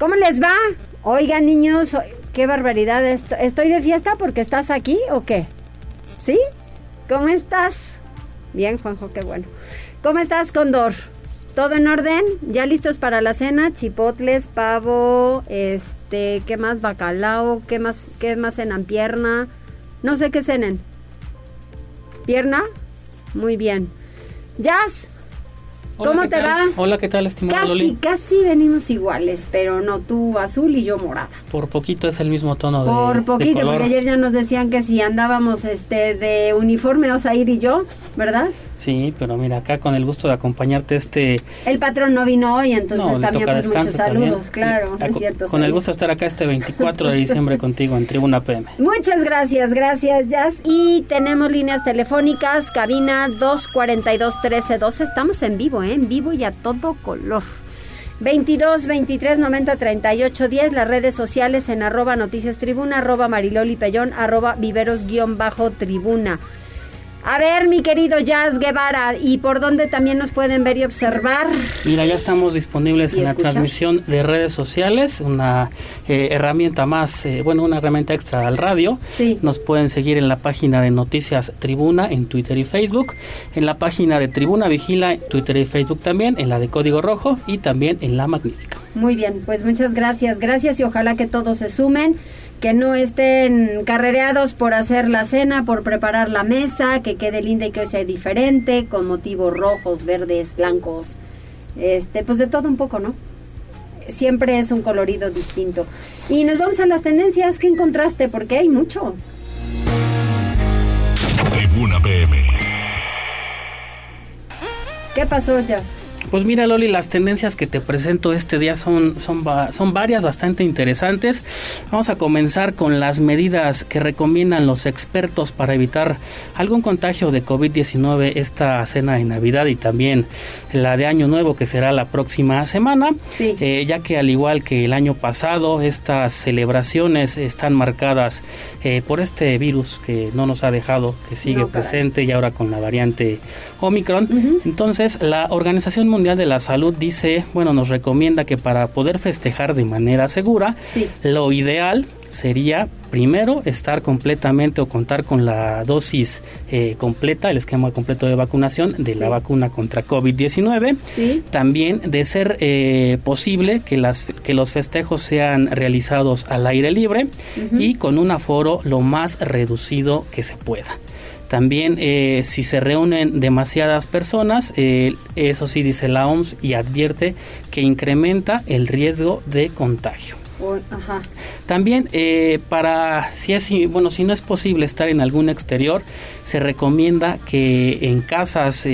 ¿Cómo les va? Oigan, niños, qué barbaridad. ¿Estoy de fiesta porque estás aquí o qué? ¿Sí? ¿Cómo estás? Bien, Juanjo, qué bueno. ¿Cómo estás, Condor? ¿Todo en orden? ¿Ya listos para la cena? Chipotles, pavo, este, ¿qué más? Bacalao, ¿qué más, qué más cenan? Pierna. No sé qué cenen. ¿Pierna? Muy bien. Jazz, ¿Cómo te va? Hola, ¿qué tal, estimado Casi, casi venimos iguales, pero no, tú azul y yo morada. Por poquito es el mismo tono de Por poquito, porque ayer ya nos decían que si andábamos este de uniforme Osair y yo, ¿verdad? Sí, pero mira, acá con el gusto de acompañarte este... El patrón no vino hoy, entonces también pues muchos saludos, claro, es cierto. Con el gusto de estar acá este 24 de diciembre contigo en Tribuna PM. Muchas gracias, gracias Jazz. Y tenemos líneas telefónicas, cabina 242-1312, estamos en vivo, ¿eh? en vivo y a todo color. 22 23 90 38 10, las redes sociales en arroba noticias tribuna, arroba mariloli pellón, arroba viveros guion bajo tribuna. A ver, mi querido Jazz Guevara, ¿y por dónde también nos pueden ver y observar? Mira, ya estamos disponibles en la transmisión de redes sociales, una eh, herramienta más, eh, bueno, una herramienta extra al radio. Sí. Nos pueden seguir en la página de Noticias Tribuna en Twitter y Facebook, en la página de Tribuna Vigila Twitter y Facebook también, en la de Código Rojo y también en La Magnífica. Muy bien, pues muchas gracias, gracias y ojalá que todos se sumen que no estén carrereados por hacer la cena, por preparar la mesa, que quede linda y que hoy sea diferente, con motivos rojos, verdes, blancos, este, pues de todo un poco, ¿no? Siempre es un colorido distinto. Y nos vamos a las tendencias, ¿qué encontraste? Porque hay mucho. Tribuna PM. ¿Qué pasó, Jazz? Pues mira Loli, las tendencias que te presento este día son, son, son varias, bastante interesantes. Vamos a comenzar con las medidas que recomiendan los expertos para evitar algún contagio de COVID-19 esta cena de Navidad y también la de Año Nuevo que será la próxima semana. Sí. Eh, ya que al igual que el año pasado, estas celebraciones están marcadas eh, por este virus que no nos ha dejado, que sigue presente y ahora con la variante Omicron. Entonces, la Organización Mundial Mundial de la Salud dice, bueno, nos recomienda que para poder festejar de manera segura, lo ideal sería primero estar completamente o contar con la dosis eh, completa, el esquema completo de vacunación de la vacuna contra COVID-19. También de ser eh, posible que, las, que los festejos sean realizados al aire libre y con un aforo lo más reducido que se pueda. También eh, si se reúnen demasiadas personas, eh, eso sí dice la OMS y advierte que incrementa el riesgo de contagio. También eh, para si es bueno si no es posible estar en algún exterior se recomienda que en casas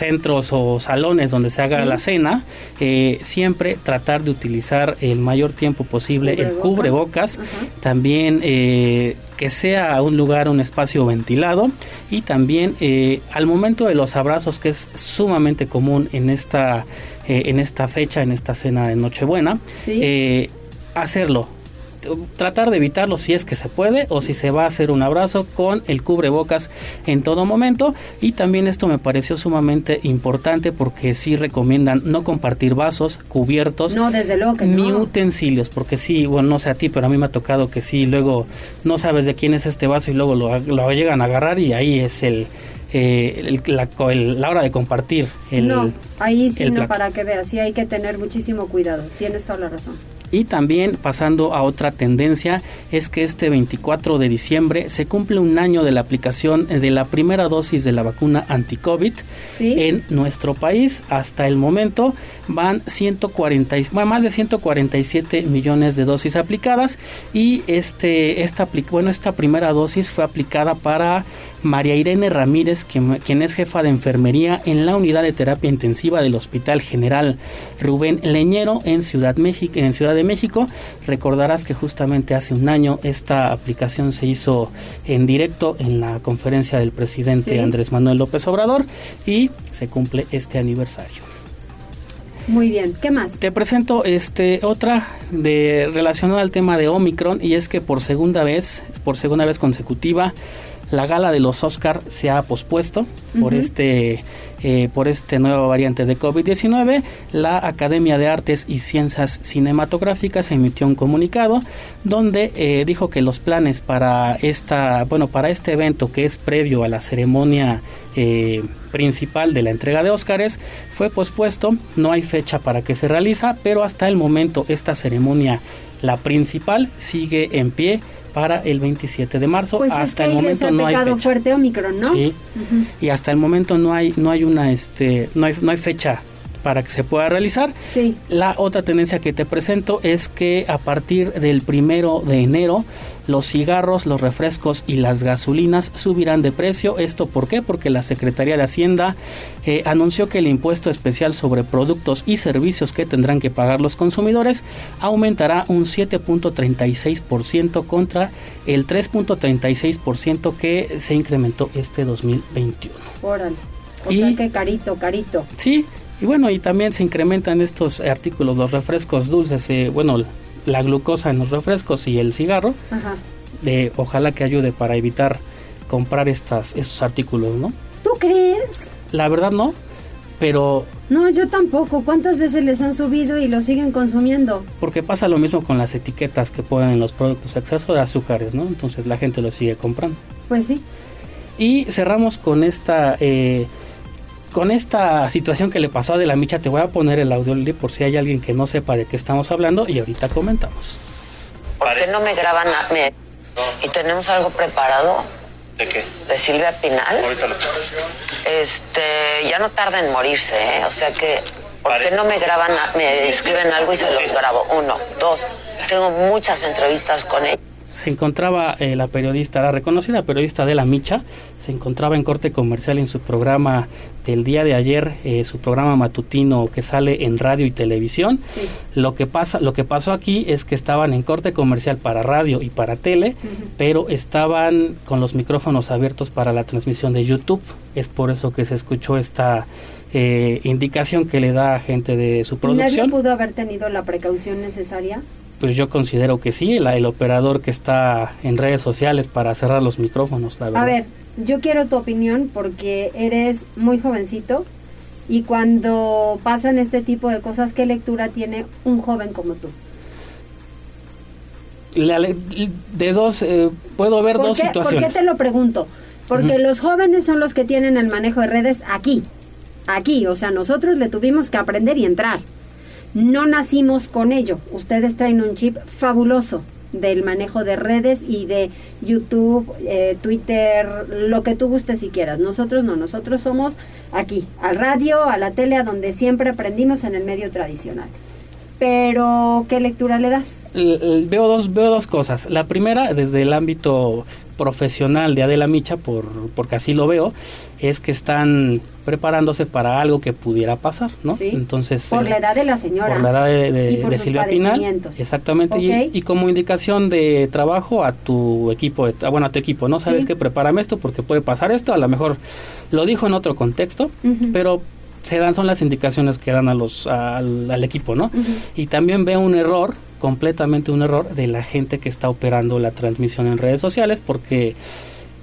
centros o salones donde se haga la cena, siempre tratar de utilizar el mayor tiempo posible el cubrebocas. También eh, que sea un lugar, un espacio ventilado y también eh, al momento de los abrazos que es sumamente común en esta, eh, en esta fecha, en esta cena de Nochebuena, eh, hacerlo tratar de evitarlo si es que se puede o si se va a hacer un abrazo con el cubrebocas en todo momento. Y también esto me pareció sumamente importante porque sí recomiendan no compartir vasos, cubiertos, no, desde luego ni utensilios porque sí, bueno, no sé a ti, pero a mí me ha tocado que sí, luego no sabes de quién es este vaso y luego lo, lo llegan a agarrar y ahí es el eh, la, la, hora de compartir el No, ahí sí no, para que veas, sí hay que tener muchísimo cuidado, tienes toda la razón. Y también pasando a otra tendencia es que este 24 de diciembre se cumple un año de la aplicación de la primera dosis de la vacuna anti-COVID en nuestro país. Hasta el momento van 140, más de 147 millones de dosis aplicadas y este, esta, bueno, esta primera dosis fue aplicada para María Irene Ramírez, quien, quien, es jefa de enfermería en la unidad de terapia intensiva del Hospital General Rubén Leñero en Ciudad, México, en Ciudad de México. Recordarás que justamente hace un año esta aplicación se hizo en directo en la conferencia del presidente Andrés Manuel López Obrador y se cumple este aniversario. Muy bien, ¿qué más? Te presento este otra de relacionada al tema de Omicron y es que por segunda vez, por segunda vez consecutiva La gala de los Oscar se ha pospuesto por este eh, por esta nueva variante de COVID-19, la Academia de Artes y Ciencias Cinematográficas emitió un comunicado donde eh, dijo que los planes para esta, bueno, para este evento que es previo a la ceremonia eh, principal de la entrega de Óscares fue pospuesto, no hay fecha para que se realiza, pero hasta el momento esta ceremonia, la principal, sigue en pie para el 27 de marzo. Pues hasta el momento no hay fecha. fuerte Omicron, ¿no? Sí. Y hasta el momento no hay no hay una este no hay no hay fecha para que se pueda realizar. Sí. La otra tendencia que te presento es que a partir del primero de enero los cigarros, los refrescos y las gasolinas subirán de precio. ¿Esto por qué? Porque la Secretaría de Hacienda eh, anunció que el impuesto especial sobre productos y servicios que tendrán que pagar los consumidores aumentará un 7.36% contra el 3.36% que se incrementó este 2021. Órale. O sea que carito, carito. Sí, y bueno, y también se incrementan estos artículos, los refrescos dulces, eh, bueno, la glucosa en los refrescos y el cigarro. Ajá. De, ojalá que ayude para evitar comprar estas, estos artículos, ¿no? ¿Tú crees? La verdad no, pero... No, yo tampoco. ¿Cuántas veces les han subido y lo siguen consumiendo? Porque pasa lo mismo con las etiquetas que ponen en los productos, exceso de azúcares, ¿no? Entonces la gente lo sigue comprando. Pues sí. Y cerramos con esta... Eh, con esta situación que le pasó a De la Micha, te voy a poner el audio por si hay alguien que no sepa de qué estamos hablando y ahorita comentamos. ¿Por qué no me graban a ¿Y tenemos algo preparado? ¿De qué? De Silvia Pinal. Ahorita lo Este, ya no tarda en morirse, ¿eh? O sea que, ¿por qué no me graban, me escriben algo y se los grabo? Uno, dos, tengo muchas entrevistas con ella se encontraba eh, la periodista, la reconocida periodista de la Micha, se encontraba en corte comercial en su programa del día de ayer, eh, su programa matutino que sale en radio y televisión. Lo que pasa, lo que pasó aquí es que estaban en corte comercial para radio y para tele, pero estaban con los micrófonos abiertos para la transmisión de YouTube. Es por eso que se escuchó esta eh, indicación que le da a gente de su producción. ¿Nadie pudo haber tenido la precaución necesaria? Pues yo considero que sí, el operador que está en redes sociales para cerrar los micrófonos, la verdad. A ver, yo quiero tu opinión porque eres muy jovencito y cuando pasan este tipo de cosas, ¿qué lectura tiene un joven como tú? de dos, eh, puedo ver dos situaciones. ¿Por qué te lo pregunto? Porque los jóvenes son los que tienen el manejo de redes aquí, aquí, o sea, nosotros le tuvimos que aprender y entrar. No nacimos con ello. Ustedes traen un chip fabuloso del manejo de redes y de YouTube, eh, Twitter, lo que tú gustes y quieras. Nosotros no, nosotros somos aquí, al radio, a la tele, a donde siempre aprendimos en el medio tradicional. Pero, ¿qué lectura le das? Veo dos, veo dos cosas. La primera, desde el ámbito profesional de Adela Micha, por, porque así lo veo, es que están preparándose para algo que pudiera pasar, ¿no? Entonces, por la edad de la señora. Por la edad de, Silvia Pinal. Exactamente. Y, como indicación de trabajo a tu equipo, bueno, a tu equipo, ¿no? Sabes que prepárame esto porque puede pasar esto, a lo mejor lo dijo en otro contexto, pero se dan, son las indicaciones que dan a los, al, equipo, ¿no? Y también veo un error completamente un error de la gente que está operando la transmisión en redes sociales porque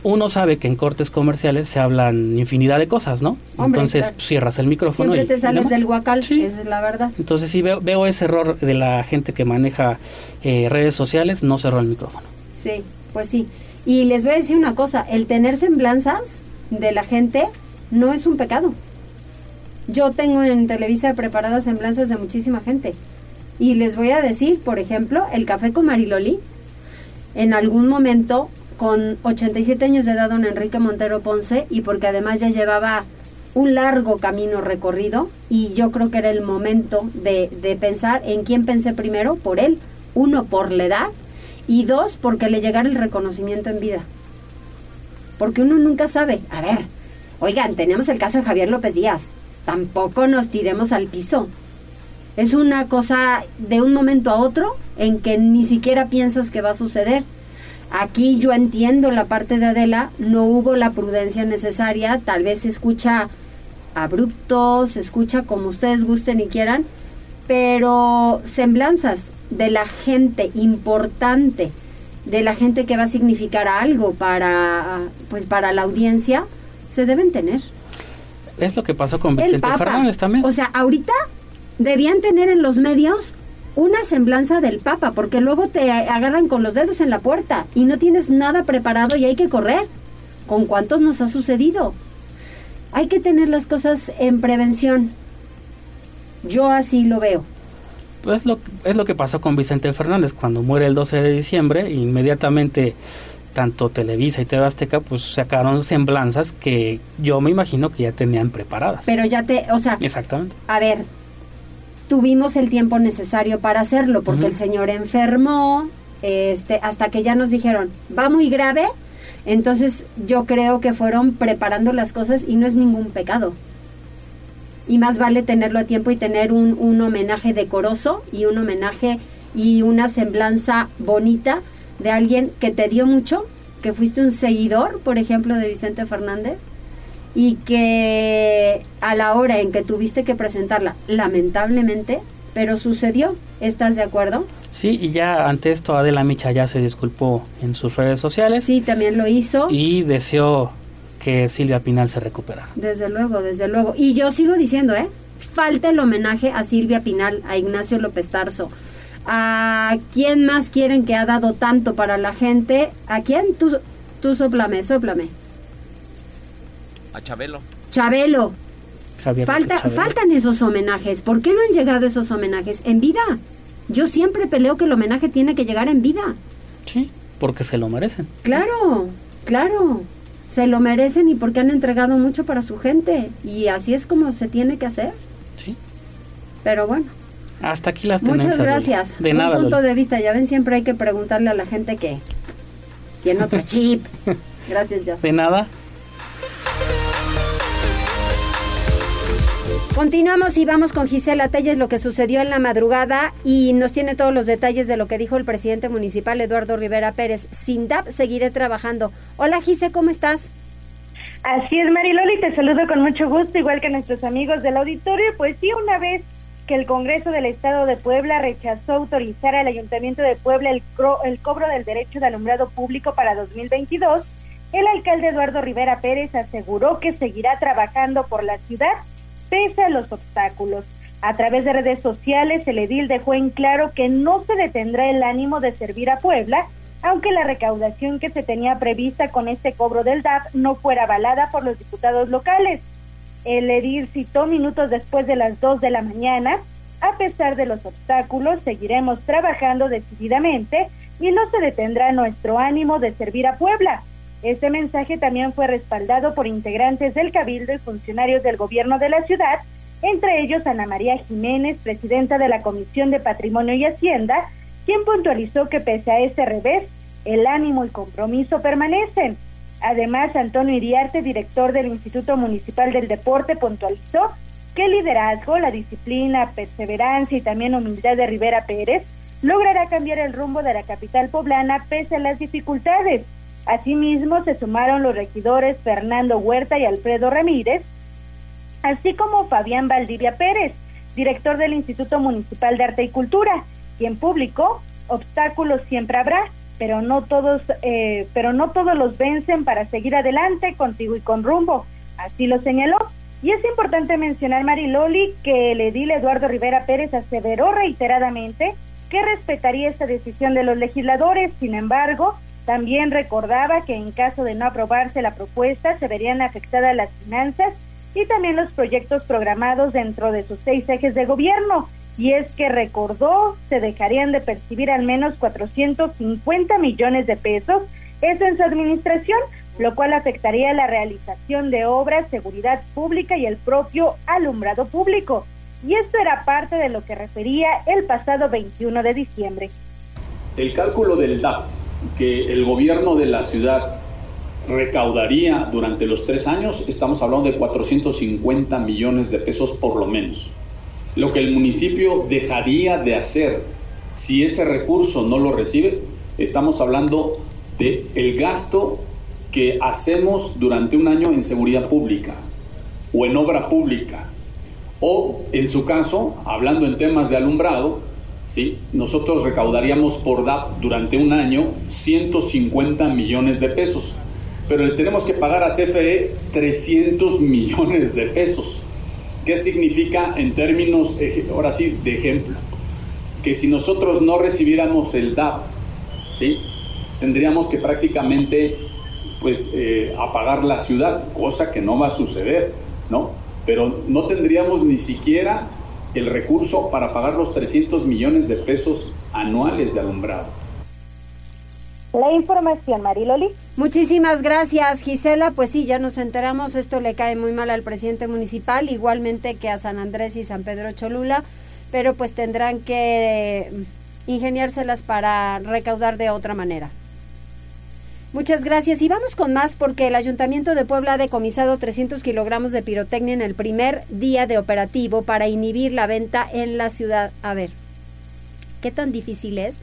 uno sabe que en cortes comerciales se hablan infinidad de cosas, ¿no? Entonces cierras el micrófono. Siempre te sales del guacal, esa es la verdad. Entonces sí veo, veo ese error de la gente que maneja eh, redes sociales, no cerró el micrófono. Sí, pues sí. Y les voy a decir una cosa, el tener semblanzas de la gente no es un pecado. Yo tengo en Televisa preparadas semblanzas de muchísima gente. Y les voy a decir, por ejemplo, el café con Mariloli. En algún momento, con 87 años de edad, don Enrique Montero Ponce, y porque además ya llevaba un largo camino recorrido, y yo creo que era el momento de, de pensar en quién pensé primero, por él, uno, por la edad, y dos, porque le llegara el reconocimiento en vida. Porque uno nunca sabe. A ver, oigan, tenemos el caso de Javier López Díaz. Tampoco nos tiremos al piso es una cosa de un momento a otro en que ni siquiera piensas que va a suceder. Aquí yo entiendo la parte de Adela, no hubo la prudencia necesaria, tal vez se escucha abrupto, se escucha como ustedes gusten y quieran, pero semblanzas de la gente importante de la gente que va a significar algo para, pues para la audiencia, se deben tener. Es lo que pasó con Vicente Fernández también. O sea, ahorita debían tener en los medios una semblanza del Papa, porque luego te agarran con los dedos en la puerta y no tienes nada preparado y hay que correr. ¿Con cuántos nos ha sucedido? Hay que tener las cosas en prevención. Yo así lo veo. Pues lo, es lo que pasó con Vicente Fernández cuando muere el 12 de diciembre, inmediatamente tanto Televisa y TV Azteca pues sacaron semblanzas que yo me imagino que ya tenían preparadas. Pero ya te, o sea, exactamente. A ver, tuvimos el tiempo necesario para hacerlo porque el señor enfermó, este, hasta que ya nos dijeron, va muy grave, entonces yo creo que fueron preparando las cosas y no es ningún pecado. Y más vale tenerlo a tiempo y tener un, un homenaje decoroso y un homenaje y una semblanza bonita de alguien que te dio mucho, que fuiste un seguidor, por ejemplo, de Vicente Fernández, y que a la hora en que tuviste que presentarla, lamentablemente, pero sucedió. ¿Estás de acuerdo? Sí, y ya ante esto Adela Micha ya se disculpó en sus redes sociales. Sí, también lo hizo. Y deseó que Silvia Pinal se recuperara. Desde luego, desde luego. Y yo sigo diciendo, ¿eh? Falta el homenaje a Silvia Pinal, a Ignacio López Tarso, ¿A quién más quieren que ha dado tanto para la gente? ¿A quién? Tú, tú soplame, soplame. A Chabelo. Chabelo. Falta, Faltan esos homenajes. ¿Por qué no han llegado esos homenajes? En vida. Yo siempre peleo que el homenaje tiene que llegar en vida. Sí, porque se lo merecen. Claro, claro. Se lo merecen y porque han entregado mucho para su gente. Y así es como se tiene que hacer. Sí. Pero bueno. Hasta aquí las tendencias. Muchas gracias. De nada. Un punto de vista, ya ven, siempre hay que preguntarle a la gente que tiene otro chip. Gracias, ya. De nada. Continuamos y vamos con Gisela Telles, lo que sucedió en la madrugada y nos tiene todos los detalles de lo que dijo el presidente municipal Eduardo Rivera Pérez. Sin DAP seguiré trabajando. Hola Gise, ¿cómo estás? Así es, Mariloli, te saludo con mucho gusto, igual que nuestros amigos del auditorio. Pues sí, una vez que el Congreso del Estado de Puebla rechazó autorizar al Ayuntamiento de Puebla el, el cobro del derecho de alumbrado público para 2022, el alcalde Eduardo Rivera Pérez aseguró que seguirá trabajando por la ciudad pese a los obstáculos. A través de redes sociales, el edil dejó en claro que no se detendrá el ánimo de servir a Puebla, aunque la recaudación que se tenía prevista con este cobro del DAP no fuera avalada por los diputados locales. El edil citó minutos después de las 2 de la mañana, a pesar de los obstáculos, seguiremos trabajando decididamente y no se detendrá nuestro ánimo de servir a Puebla. Este mensaje también fue respaldado por integrantes del Cabildo y funcionarios del gobierno de la ciudad, entre ellos Ana María Jiménez, presidenta de la Comisión de Patrimonio y Hacienda, quien puntualizó que pese a ese revés, el ánimo y compromiso permanecen. Además, Antonio Iriarte, director del Instituto Municipal del Deporte, puntualizó que el liderazgo, la disciplina, perseverancia y también humildad de Rivera Pérez logrará cambiar el rumbo de la capital poblana pese a las dificultades. Asimismo, se sumaron los regidores Fernando Huerta y Alfredo Ramírez, así como Fabián Valdivia Pérez, director del Instituto Municipal de Arte y Cultura, quien publicó, obstáculos siempre habrá, pero no todos, eh, pero no todos los vencen para seguir adelante contigo y con rumbo. Así lo señaló. Y es importante mencionar, Mariloli, que el edil Eduardo Rivera Pérez aseveró reiteradamente que respetaría esta decisión de los legisladores. Sin embargo, también recordaba que en caso de no aprobarse la propuesta se verían afectadas las finanzas y también los proyectos programados dentro de sus seis ejes de gobierno y es que recordó se dejarían de percibir al menos 450 millones de pesos, eso en su administración, lo cual afectaría la realización de obras, seguridad pública y el propio alumbrado público. Y esto era parte de lo que refería el pasado 21 de diciembre. El cálculo del DAP que el gobierno de la ciudad recaudaría durante los tres años, estamos hablando de 450 millones de pesos por lo menos lo que el municipio dejaría de hacer si ese recurso no lo recibe, estamos hablando de el gasto que hacemos durante un año en seguridad pública o en obra pública o en su caso, hablando en temas de alumbrado, ¿sí? nosotros recaudaríamos por DAP durante un año 150 millones de pesos, pero le tenemos que pagar a CFE 300 millones de pesos. ¿Qué significa en términos, ahora sí, de ejemplo? Que si nosotros no recibiéramos el DAP, ¿sí? tendríamos que prácticamente pues, eh, apagar la ciudad, cosa que no va a suceder, ¿no? Pero no tendríamos ni siquiera el recurso para pagar los 300 millones de pesos anuales de alumbrado. La información, Mariloli. Muchísimas gracias, Gisela. Pues sí, ya nos enteramos, esto le cae muy mal al presidente municipal, igualmente que a San Andrés y San Pedro Cholula, pero pues tendrán que ingeniárselas para recaudar de otra manera. Muchas gracias y vamos con más porque el Ayuntamiento de Puebla ha decomisado 300 kilogramos de pirotecnia en el primer día de operativo para inhibir la venta en la ciudad. A ver, ¿qué tan difícil es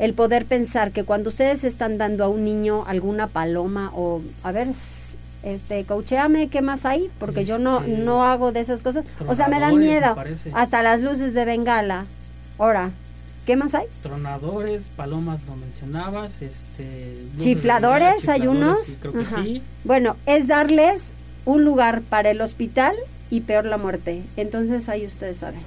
el poder pensar que cuando ustedes están dando a un niño alguna paloma o, a ver, este, coacheame, ¿qué más hay? Porque yo no, este, no hago de esas cosas. O sea, me dan miedo. Hasta las luces de bengala. Ahora, ¿Qué más hay? Tronadores, palomas lo mencionabas, este chifladores, hay unos. Bueno, es darles un lugar para el hospital y peor la muerte. Entonces ahí ustedes saben.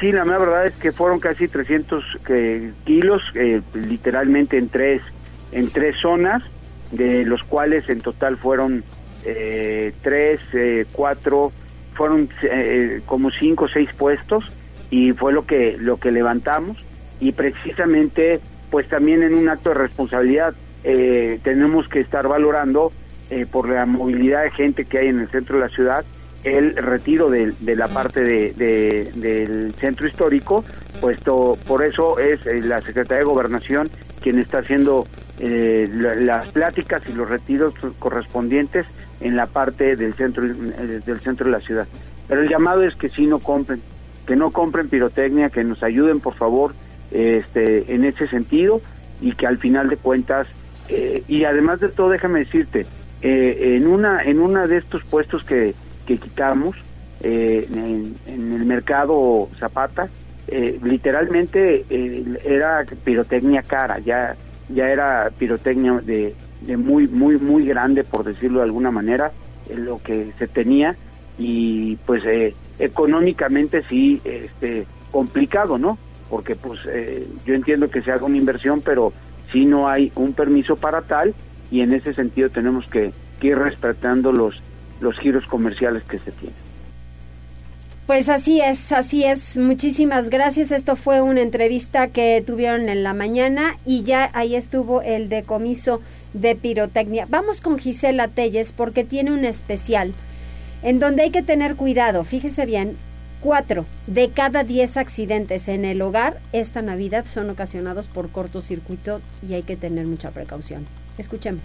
Sí, la verdad es que fueron casi 300 eh, kilos, eh, literalmente en tres, en tres zonas, de los cuales en total fueron eh, tres, cuatro, fueron como cinco o seis puestos y fue lo que lo que levantamos. Y precisamente pues también en un acto de responsabilidad eh, tenemos que estar valorando eh, por la movilidad de gente que hay en el centro de la ciudad el retiro de, la parte de, del centro histórico puesto por eso es eh, la Secretaría de Gobernación quien está haciendo las pláticas y los retiros correspondientes en la parte del centro del centro de la ciudad. Pero el llamado es que si no compren que no compren pirotecnia, que nos ayuden por favor este, en ese sentido y que al final de cuentas, eh, y además de todo déjame decirte, eh, en una en una de estos puestos que, que quitamos eh, en, el mercado Zapata, literalmente era pirotecnia cara, ya ya era pirotecnia de, de muy muy muy grande por decirlo de alguna manera, lo que se tenía y pues eh, económicamente sí este complicado no porque pues eh, yo entiendo que se haga una inversión pero si no hay un permiso para tal y en ese sentido tenemos que, ir respetando los los giros comerciales que se tienen pues así es, así es. Muchísimas gracias. Esto fue una entrevista que tuvieron en la mañana y ya ahí estuvo el decomiso de pirotecnia. Vamos con Gisela Telles porque tiene un especial en donde hay que tener cuidado. Fíjese bien, cuatro de cada diez accidentes en el hogar esta Navidad son ocasionados por cortocircuito y hay que tener mucha precaución. Escuchemos.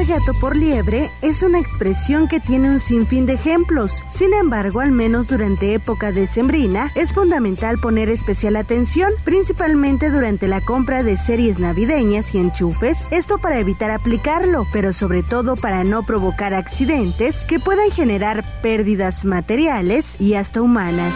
Gato por liebre es una expresión que tiene un sinfín de ejemplos. Sin embargo, al menos durante época decembrina, es fundamental poner especial atención, principalmente durante la compra de series navideñas y enchufes, esto para evitar aplicarlo, pero sobre todo para no provocar accidentes que puedan generar pérdidas materiales y hasta humanas.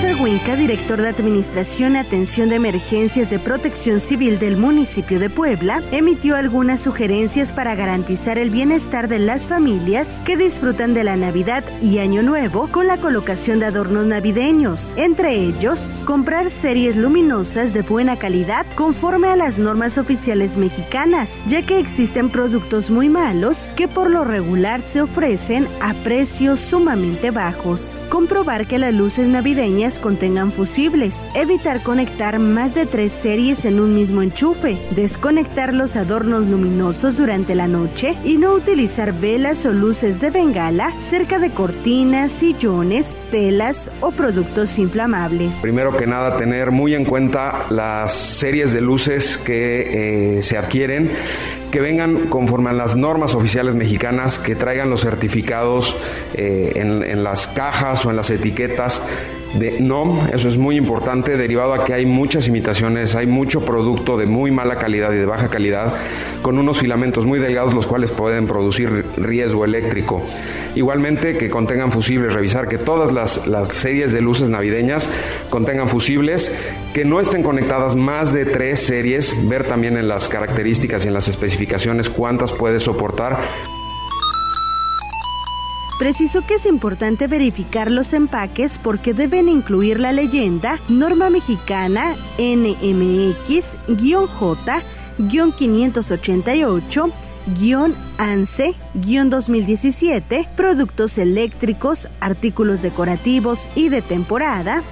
Serguinca, director de Administración y Atención de Emergencias de Protección Civil del municipio de Puebla, emitió algunas sugerencias para garantizar el bienestar de las familias que disfrutan de la Navidad y Año Nuevo con la colocación de adornos navideños. Entre ellos, comprar series luminosas de buena calidad conforme a las normas oficiales mexicanas, ya que existen productos muy malos que por lo regular se ofrecen a precios sumamente bajos. Comprobar que las luces navideñas contengan fusibles, evitar conectar más de tres series en un mismo enchufe, desconectar los adornos luminosos durante la noche y no utilizar velas o luces de bengala cerca de cortinas, sillones, telas o productos inflamables. Primero que nada, tener muy en cuenta las series de luces que eh, se adquieren que vengan conforme a las normas oficiales mexicanas, que traigan los certificados eh, en las cajas o en las etiquetas de NOM, eso es muy importante, derivado a que hay muchas imitaciones, hay mucho producto de muy mala calidad y de baja calidad, con unos filamentos muy delgados los cuales pueden producir riesgo eléctrico. Igualmente que contengan fusibles, revisar que todas las, las series de luces navideñas contengan fusibles, que no estén conectadas más de tres series, ver también en las características y en las especificaciones cuántas puede soportar Precisó que es importante verificar los empaques porque deben incluir la leyenda Norma Mexicana NMX-J-588 ANSE-2017, productos eléctricos, artículos decorativos y de temporada,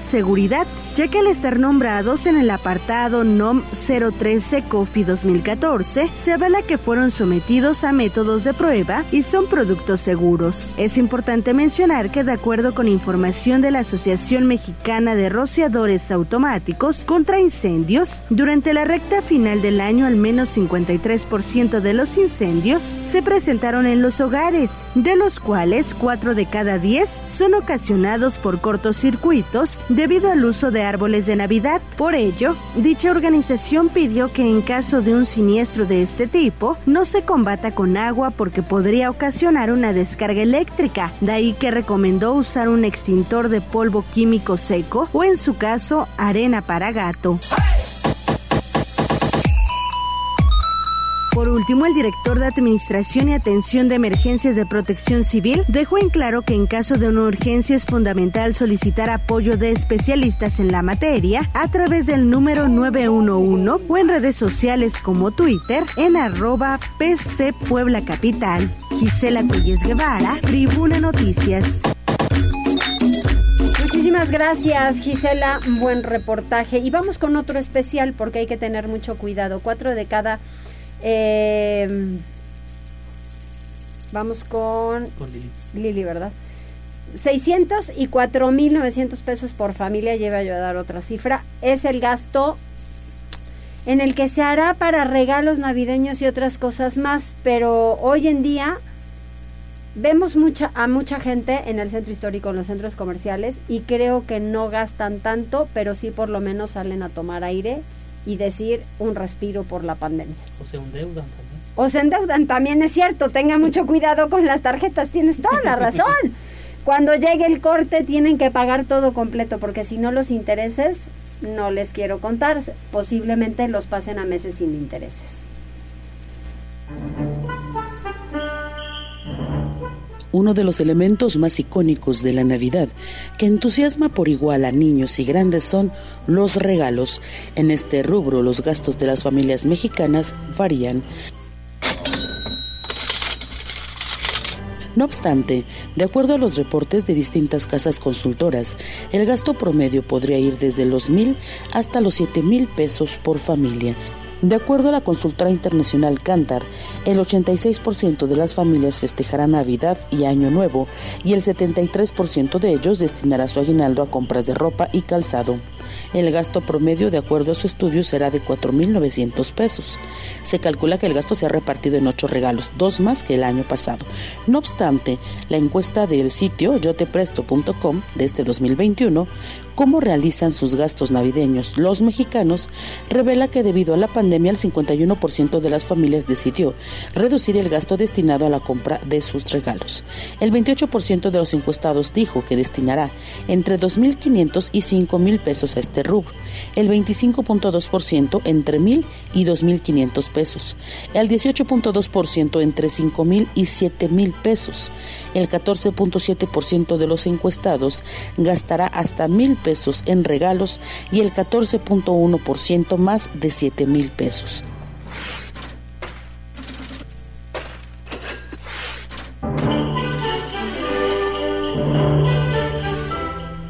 seguridad, ya que al estar nombrados en el apartado NOM 013 COFI 2014, se avala que fueron sometidos a métodos de prueba y son productos seguros. Es importante mencionar que de acuerdo con información de la Asociación Mexicana de Rociadores Automáticos contra Incendios, durante la recta final del año al menos 53% de los incendios se presentaron en los hogares, de los cuales 4 de cada 10 son ocasionados por cortocircuitos debido al uso de árboles de Navidad. Por ello, dicha organización pidió que en caso de un siniestro de este tipo, no se combata con agua porque podría ocasionar una descarga eléctrica, de ahí que recomendó usar un extintor de polvo químico seco o en su caso arena para gato. Por último, el director de Administración y Atención de Emergencias de Protección Civil dejó en claro que en caso de una urgencia es fundamental solicitar apoyo de especialistas en la materia a través del número 911 o en redes sociales como Twitter en arroba PC Puebla Capital. Gisela Telles Guevara, Tribuna Noticias. Muchísimas gracias, Gisela. Buen reportaje. Y vamos con otro especial porque hay que tener mucho cuidado. Cuatro de cada eh, vamos con, Lili. Lili, ¿verdad? 600 y 4.900 pesos por familia, lleva yo a dar otra cifra, es el gasto en el que se hará para regalos navideños y otras cosas más, pero hoy en día vemos mucha, a mucha gente en el centro histórico, en los centros comerciales, y creo que no gastan tanto, pero sí por lo menos salen a tomar aire y decir un respiro por la pandemia. O se endeudan también. O se endeudan también, es cierto. Tenga mucho cuidado con las tarjetas, tienes toda la razón. Cuando llegue el corte tienen que pagar todo completo porque si no los intereses, no les quiero contar, posiblemente los pasen a meses sin intereses uno de los elementos más icónicos de la Navidad, que entusiasma por igual a niños y grandes son los regalos. En este rubro los gastos de las familias mexicanas varían. No obstante, de acuerdo a los reportes de distintas casas consultoras, el gasto promedio podría ir desde los mil hasta los siete mil pesos por familia. De acuerdo a la consultora internacional Cantar, el 86% de las familias festejará Navidad y Año Nuevo y el 73% de ellos destinará su aguinaldo a compras de ropa y calzado. El gasto promedio, de acuerdo a su estudio, será de 4.900 pesos. Se calcula que el gasto se ha repartido en ocho regalos, dos más que el año pasado. No obstante, la encuesta del sitio yotepresto.com de este 2021 cómo realizan sus gastos navideños los mexicanos revela que debido a la pandemia el 51% de las familias decidió reducir el gasto destinado a la compra de sus regalos. El 28% de los encuestados dijo que destinará entre 2.500 y 5.000 pesos a este rubro, el 25.2% entre 1.000 y 2.500 pesos, el 18.2% entre 5.000 y 7.000 pesos, el 14.7% de los encuestados gastará hasta 1.000 pesos en regalos y el 14.1% más de 7 mil pesos.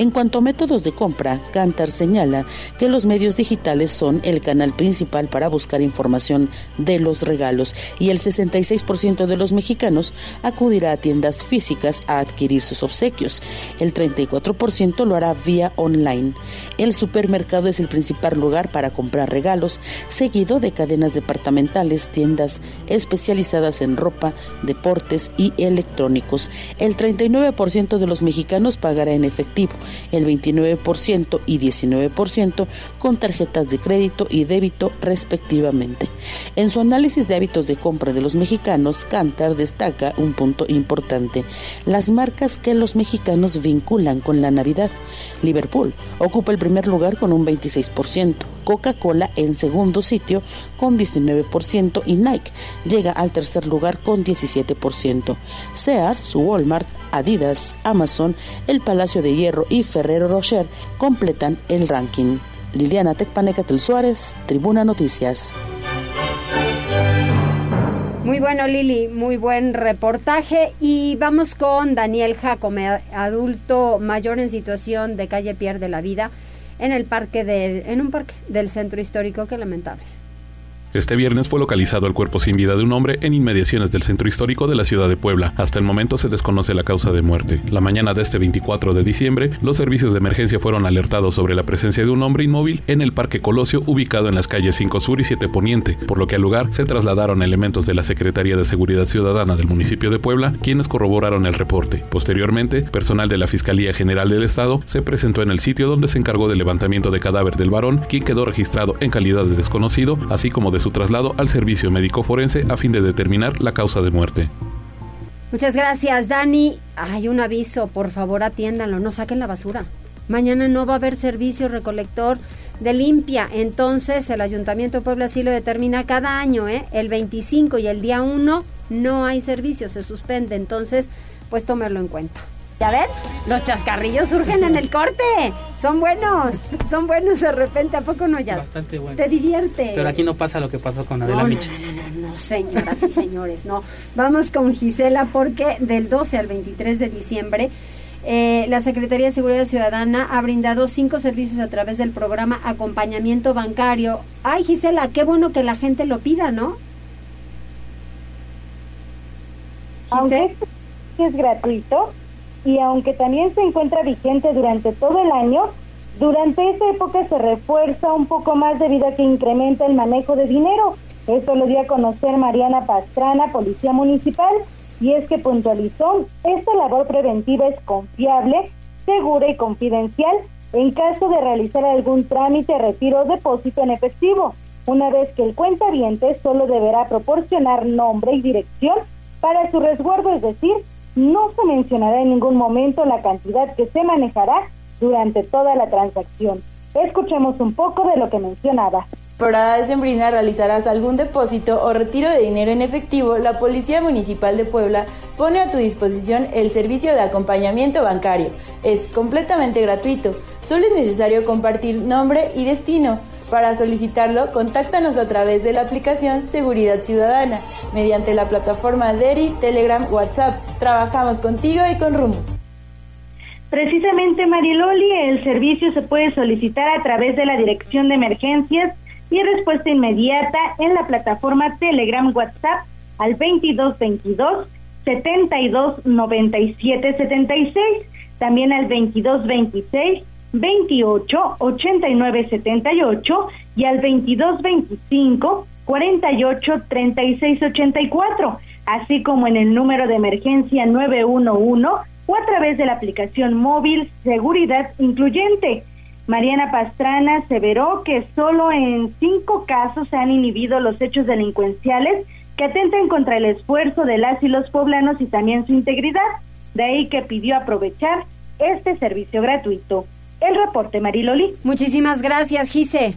En cuanto a métodos de compra, Cantar señala que los medios digitales son el canal principal para buscar información de los regalos y el 66% de los mexicanos acudirá a tiendas físicas a adquirir sus obsequios. El 34% lo hará vía online. El supermercado es el principal lugar para comprar regalos, seguido de cadenas departamentales, tiendas especializadas en ropa, deportes y electrónicos. El 39% de los mexicanos pagará en efectivo el 29% y 19% con tarjetas de crédito y débito respectivamente. En su análisis de hábitos de compra de los mexicanos, Cantar destaca un punto importante, las marcas que los mexicanos vinculan con la Navidad. Liverpool ocupa el primer lugar con un 26%, Coca-Cola en segundo sitio con 19% y Nike llega al tercer lugar con 17%. Sears, Walmart, Adidas, Amazon, El Palacio de Hierro y Ferrero Rocher completan el ranking. Liliana Tecpanecatel Suárez, Tribuna Noticias. Muy bueno, Lili, muy buen reportaje. Y vamos con Daniel Jacome, adulto mayor en situación de calle pierde la vida en el parque del, en un parque del centro histórico. Qué lamentable. Este viernes fue localizado el cuerpo sin vida de un hombre en inmediaciones del centro histórico de la ciudad de Puebla. Hasta el momento se desconoce la causa de muerte. La mañana de este 24 de diciembre, los servicios de emergencia fueron alertados sobre la presencia de un hombre inmóvil en el Parque Colosio ubicado en las calles 5 Sur y 7 Poniente, por lo que al lugar se trasladaron elementos de la Secretaría de Seguridad Ciudadana del municipio de Puebla, quienes corroboraron el reporte. Posteriormente, personal de la Fiscalía General del Estado se presentó en el sitio donde se encargó del levantamiento de cadáver del varón, quien quedó registrado en calidad de desconocido, así como de su traslado al servicio médico forense a fin de determinar la causa de muerte. Muchas gracias, Dani. Hay un aviso, por favor atiéndanlo, no saquen la basura. Mañana no va a haber servicio recolector de limpia, entonces el Ayuntamiento de Puebla sí lo determina cada año, ¿eh? el 25 y el día 1 no hay servicio, se suspende, entonces pues tomarlo en cuenta. Ya ves, los chascarrillos surgen en el corte. Son buenos, son buenos de repente. ¿A poco no ya? Bastante bueno. Te divierte. Pero aquí no pasa lo que pasó con Adela no, Micha. No, no, no, no, señoras y señores, no. Vamos con Gisela porque del 12 al 23 de diciembre eh, la Secretaría de Seguridad Ciudadana ha brindado cinco servicios a través del programa Acompañamiento Bancario. Ay, Gisela, qué bueno que la gente lo pida, ¿no? Aunque es gratuito, y aunque también se encuentra vigente durante todo el año, durante esa época se refuerza un poco más debido a que incrementa el manejo de dinero. Esto lo dio a conocer Mariana Pastrana, Policía Municipal, y es que puntualizó, esta labor preventiva es confiable, segura y confidencial en caso de realizar algún trámite, retiro o depósito en efectivo. Una vez que el cuentaviente solo deberá proporcionar nombre y dirección para su resguardo, es decir, no se mencionará en ningún momento la cantidad que se manejará durante toda la transacción. Escuchemos un poco de lo que mencionaba. Temporada decembrina realizarás algún depósito o retiro de dinero en efectivo, la Policía Municipal de Puebla pone a tu disposición el servicio de acompañamiento bancario. Es completamente gratuito. Solo es necesario compartir nombre y destino. Para solicitarlo, contáctanos a través de la aplicación Seguridad Ciudadana, mediante la plataforma DERI, Telegram, WhatsApp. Trabajamos contigo y con Rumbo. Precisamente, Mariloli, el servicio se puede solicitar a través de la Dirección de Emergencias y respuesta inmediata en la plataforma Telegram WhatsApp al 2222 72 97 76, también al 2226 28 89 78 y al 22 25 48 36 84, así como en el número de emergencia 911 o a través de la aplicación móvil Seguridad Incluyente. Mariana Pastrana aseveró que solo en cinco casos se han inhibido los hechos delincuenciales que atenten contra el esfuerzo de las y los poblanos y también su integridad. De ahí que pidió aprovechar este servicio gratuito. El reporte, Mariloli. Muchísimas gracias, Gise.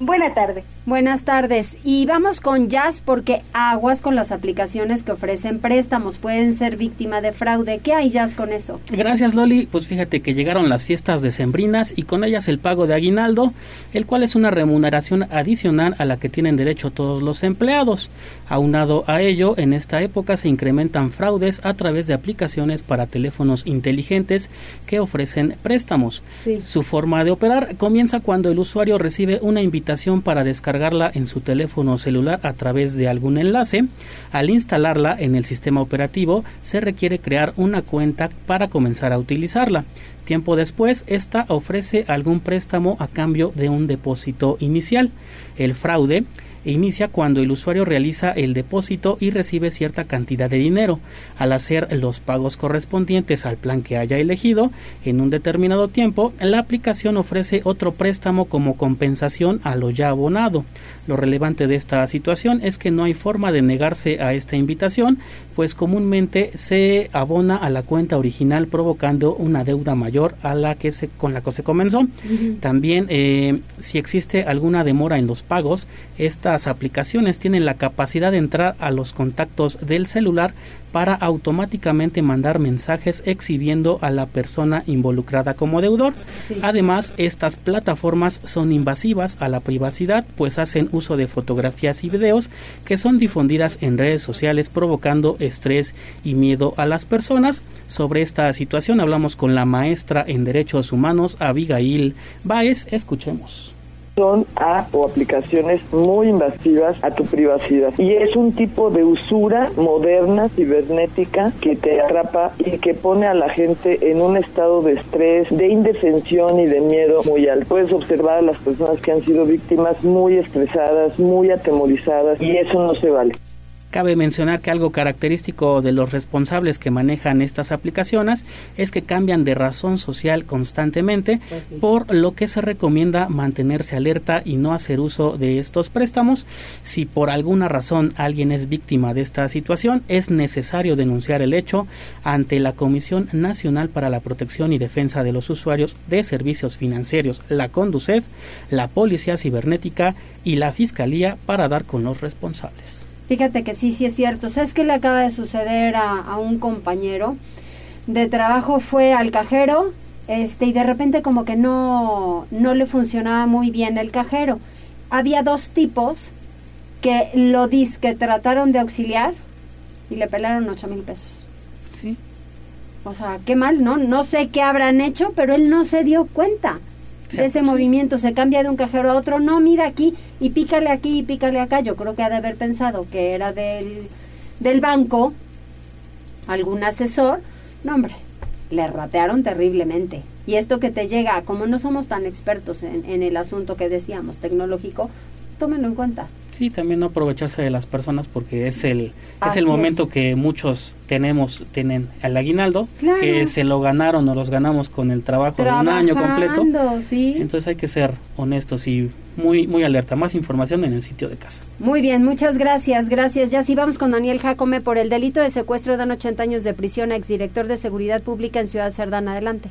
Buenas tardes. Buenas tardes. Y vamos con Jazz porque aguas con las aplicaciones que ofrecen préstamos. Pueden ser víctima de fraude. ¿Qué hay Jazz con eso? Gracias Loli. Pues fíjate que llegaron las fiestas decembrinas y con ellas el pago de aguinaldo, el cual es una remuneración adicional a la que tienen derecho todos los empleados. Aunado a ello, en esta época se incrementan fraudes a través de aplicaciones para teléfonos inteligentes que ofrecen préstamos. Sí. Su forma de operar comienza cuando el usuario recibe una invitación para descargarla en su teléfono celular a través de algún enlace. Al instalarla en el sistema operativo se requiere crear una cuenta para comenzar a utilizarla. Tiempo después, esta ofrece algún préstamo a cambio de un depósito inicial. El fraude inicia cuando el usuario realiza el depósito y recibe cierta cantidad de dinero. Al hacer los pagos correspondientes al plan que haya elegido en un determinado tiempo, la aplicación ofrece otro préstamo como compensación a lo ya abonado. Lo relevante de esta situación es que no hay forma de negarse a esta invitación, pues comúnmente se abona a la cuenta original provocando una deuda mayor a la que se, con la que se comenzó. También eh, si existe alguna demora en los pagos, estas aplicaciones tienen la capacidad de entrar a los contactos del celular para automáticamente mandar mensajes exhibiendo a la persona involucrada como deudor. Además, estas plataformas son invasivas a la privacidad, pues hacen uso de fotografías y videos que son difundidas en redes sociales provocando estrés y miedo a las personas. Sobre esta situación hablamos con la maestra en Derechos Humanos, Abigail Baez. Escuchemos son a o aplicaciones muy invasivas a tu privacidad. Y es un tipo de usura moderna, cibernética, que te atrapa y que pone a la gente en un estado de estrés, de indefensión y de miedo muy alto. Puedes observar a las personas que han sido víctimas muy estresadas, muy atemorizadas y eso no se vale. Cabe mencionar que algo característico de los responsables que manejan estas aplicaciones es que cambian de razón social constantemente, pues por lo que se recomienda mantenerse alerta y no hacer uso de estos préstamos. Si por alguna razón alguien es víctima de esta situación, es necesario denunciar el hecho ante la Comisión Nacional para la Protección y Defensa de los Usuarios de Servicios Financieros, la CONDUCEF, la Policía Cibernética y la Fiscalía para dar con los responsables. Fíjate que sí, sí es cierto. ¿Sabes qué le acaba de suceder a, un compañero de trabajo? Fue al cajero este, y de repente como que no, no le funcionaba muy bien el cajero. Había dos tipos que lo dis que trataron de auxiliar y le pelaron ocho mil pesos. Sí. O sea, qué mal, ¿no? No sé qué habrán hecho, pero él no se dio cuenta de ese movimiento, se cambia de un cajero a otro, no, mira aquí y pícale aquí y pícale acá, yo creo que ha de haber pensado que era del, del banco, algún asesor, no hombre, le ratearon terriblemente. Y esto que te llega, como no somos tan expertos en, en el asunto que decíamos tecnológico, tómenlo en cuenta. Sí, también no aprovecharse de las personas porque es el es el momento que muchos tenemos tienen el aguinaldo que se lo ganaron o los ganamos con el trabajo de un año completo. Sí. Entonces hay que ser honestos y muy muy alerta. Más información en el sitio de casa. Muy bien, muchas gracias, gracias. Ya sí vamos con Daniel Jacome por el delito de secuestro dan 80 años de prisión a exdirector de Seguridad Pública en Ciudad Cerdán. Adelante.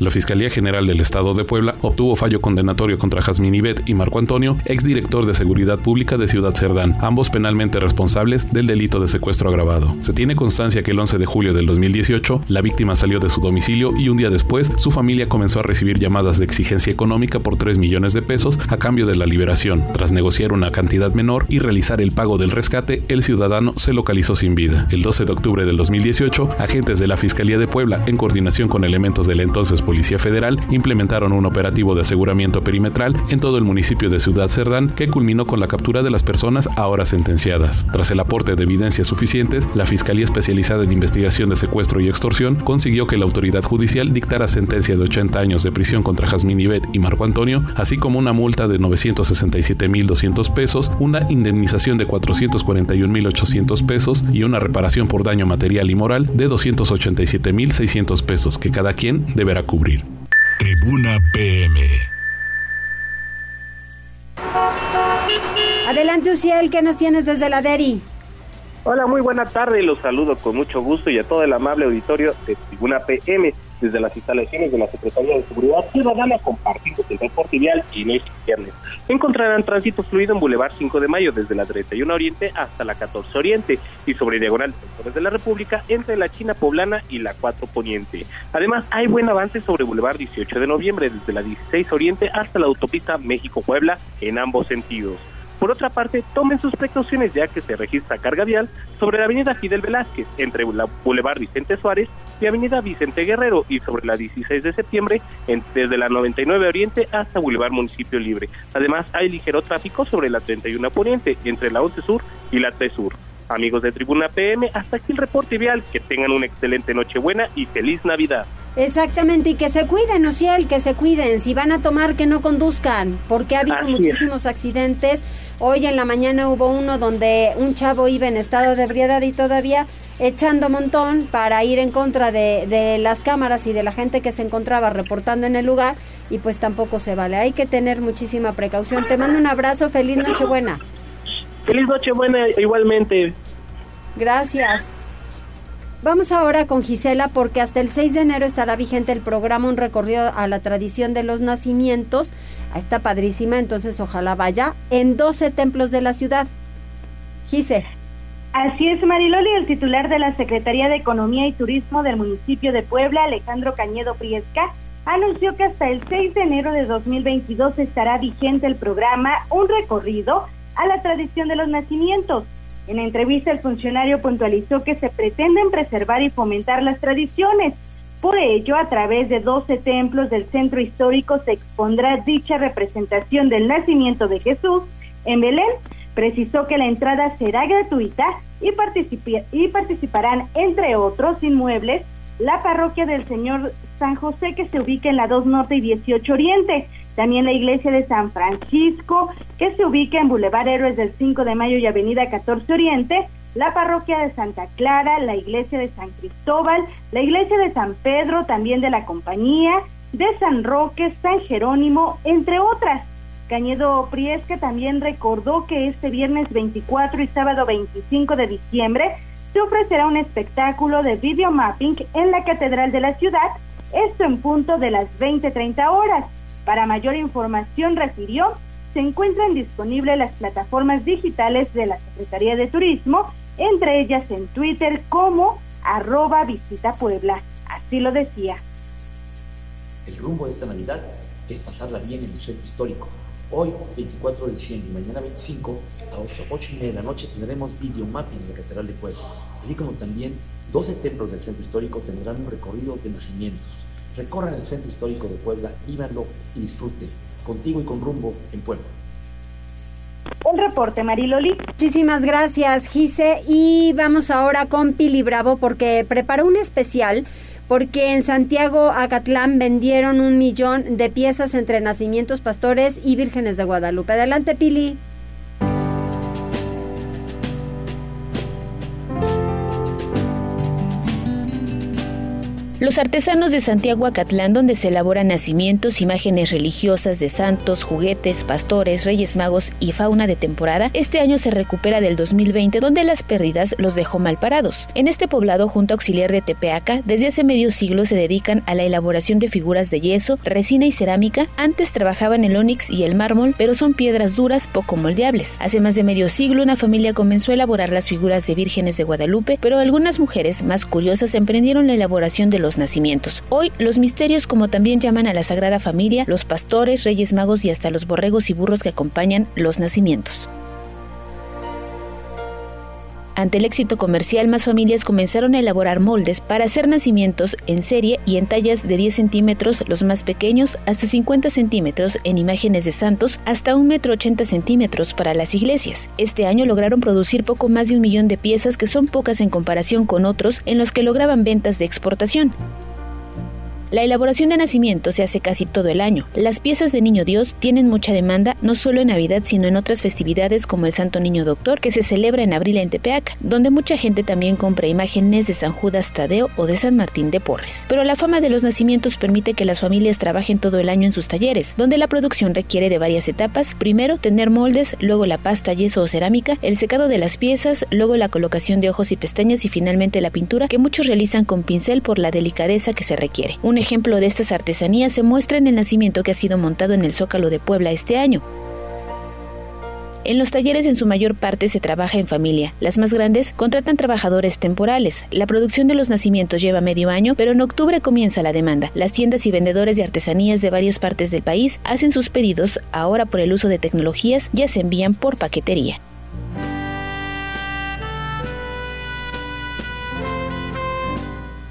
La Fiscalía General del Estado de Puebla obtuvo fallo condenatorio contra Jazmín Ibet y Marco Antonio, exdirector de Seguridad Pública de Ciudad Cerdán, ambos penalmente responsables del delito de secuestro agravado. Se tiene constancia que el 11 de julio del 2018, la víctima salió de su domicilio y un día después, su familia comenzó a recibir llamadas de exigencia económica por 3 millones de pesos a cambio de la liberación. Tras negociar una cantidad menor y realizar el pago del rescate, el ciudadano se localizó sin vida. El 12 de octubre del 2018, agentes de la Fiscalía de Puebla, en coordinación con elementos del entonces Policía Federal implementaron un operativo de aseguramiento perimetral en todo el municipio de Ciudad Cerdán que culminó con la captura de las personas ahora sentenciadas. Tras el aporte de evidencias suficientes, la Fiscalía Especializada en Investigación de Secuestro y Extorsión consiguió que la autoridad judicial dictara sentencia de 80 años de prisión contra Jazmín Ibet y Marco Antonio, así como una multa de 967.200 pesos, una indemnización de 441.800 pesos y una reparación por daño material y moral de 287.600 pesos que cada quien deberá cubrir. Tribuna PM. Adelante, Uciel, ¿qué nos tienes desde la DERI? Hola, muy buena tarde. Los saludo con mucho gusto y a todo el amable auditorio de Tribuna PM desde las instalaciones de la Secretaría de Seguridad Ciudadana compartiendo el reporte vial y este viernes. Encontrarán tránsito fluido en Boulevard 5 de Mayo desde la 31 Oriente hasta la 14 Oriente y sobre Diagonal de la República entre la China Poblana y la 4 Poniente. Además, hay buen avance sobre Boulevard 18 de Noviembre desde la 16 Oriente hasta la autopista México-Puebla en ambos sentidos. Por otra parte, tomen sus precauciones ya que se registra carga vial sobre la avenida Fidel Velázquez, entre la Boulevard Vicente Suárez y avenida Vicente Guerrero, y sobre la 16 de septiembre, desde la 99 Oriente hasta Boulevard Municipio Libre. Además, hay ligero tráfico sobre la 31 Poniente, entre la 11 Sur y la 3 Sur. Amigos de Tribuna PM, hasta aquí el reporte vial. Que tengan una excelente Nochebuena y feliz Navidad. Exactamente, y que se cuiden, Ociel, que se cuiden. Si van a tomar, que no conduzcan, porque ha habido muchísimos accidentes Hoy en la mañana hubo uno donde un chavo iba en estado de ebriedad y todavía echando montón para ir en contra de, de, las cámaras y de la gente que se encontraba reportando en el lugar y pues tampoco se vale. Hay que tener muchísima precaución. Te mando un abrazo, feliz Nochebuena. Feliz Nochebuena igualmente. Gracias. Vamos ahora con Gisela porque hasta el 6 de enero estará vigente el programa Un recorrido a la tradición de los nacimientos. Está padrísima, entonces ojalá vaya en 12 templos de la ciudad. Gise. Así es, Mariloli, el titular de la Secretaría de Economía y Turismo del municipio de Puebla, Alejandro Cañedo Priesca, anunció que hasta el 6 de enero de 2022 estará vigente el programa Un recorrido a la tradición de los nacimientos en entrevista, el funcionario puntualizó que se pretenden preservar y fomentar las tradiciones. Por ello, a través de 12 templos del centro histórico se expondrá dicha representación del nacimiento de Jesús en Belén. Precisó que la entrada será gratuita y, y participarán, entre otros inmuebles, la parroquia del Señor San José que se ubica en la 2 Norte y 18 Oriente, también la iglesia de San Francisco, que se ubica en Boulevard Héroes del 5 de Mayo y Avenida 14 Oriente, la parroquia de Santa Clara, la iglesia de San Cristóbal, la iglesia de San Pedro, también de la Compañía, de San Roque, San Jerónimo, entre otras. Cañedo Priesca también recordó que este viernes 24 y sábado 25 de diciembre se ofrecerá un espectáculo de video mapping en la Catedral de la Ciudad, esto en punto de las 20-30 horas. Para mayor información, refirió, se encuentran disponibles las plataformas digitales de la Secretaría de Turismo, entre ellas en Twitter como arroba visita. Así lo decía. El rumbo de esta Navidad es pasarla bien en el centro histórico. Hoy, 24 de diciembre y mañana 25, a 8, 8 y media de la noche tendremos video mapping en la Catedral de Puebla, así como también 12 templos del centro histórico tendrán un recorrido de nacimientos. Recorran el centro histórico de Puebla, vívanlo y disfruten. Contigo y con rumbo en Puebla. Un reporte, Mariloli. Muchísimas gracias, Gise. Y vamos ahora con Pili Bravo porque preparó un especial porque en Santiago Acatlán vendieron un millón de piezas entre nacimientos pastores y vírgenes de Guadalupe. Adelante, Pili. Los artesanos de Santiago Acatlán, donde se elaboran nacimientos, imágenes religiosas de santos, juguetes, pastores, reyes magos y fauna de temporada, este año se recupera del 2020, donde las pérdidas los dejó mal parados. En este poblado, junto Auxiliar de Tepeaca, desde hace medio siglo se dedican a la elaboración de figuras de yeso, resina y cerámica. Antes trabajaban el ónix y el mármol, pero son piedras duras poco moldeables. Hace más de medio siglo, una familia comenzó a elaborar las figuras de vírgenes de Guadalupe, pero algunas mujeres más curiosas emprendieron la elaboración de los nacimientos. Hoy los misterios, como también llaman a la Sagrada Familia, los pastores, reyes magos y hasta los borregos y burros que acompañan los nacimientos. Ante el éxito comercial, más familias comenzaron a elaborar moldes para hacer nacimientos en serie y en tallas de 10 centímetros los más pequeños hasta 50 centímetros en imágenes de santos hasta 1 metro 80 centímetros para las iglesias. Este año lograron producir poco más de un millón de piezas que son pocas en comparación con otros en los que lograban ventas de exportación. La elaboración de nacimiento se hace casi todo el año. Las piezas de Niño Dios tienen mucha demanda no solo en Navidad, sino en otras festividades como el Santo Niño Doctor, que se celebra en abril en Tepeaca, donde mucha gente también compra imágenes de San Judas Tadeo o de San Martín de Porres. Pero la fama de los nacimientos permite que las familias trabajen todo el año en sus talleres, donde la producción requiere de varias etapas. Primero, tener moldes, luego la pasta, yeso o cerámica, el secado de las piezas, luego la colocación de ojos y pestañas y finalmente la pintura, que muchos realizan con pincel por la delicadeza que se requiere. Ejemplo de estas artesanías se muestra en el nacimiento que ha sido montado en el Zócalo de Puebla este año. En los talleres en su mayor parte se trabaja en familia. Las más grandes contratan trabajadores temporales. La producción de los nacimientos lleva medio año, pero en octubre comienza la demanda. Las tiendas y vendedores de artesanías de varias partes del país hacen sus pedidos. Ahora por el uso de tecnologías ya se envían por paquetería.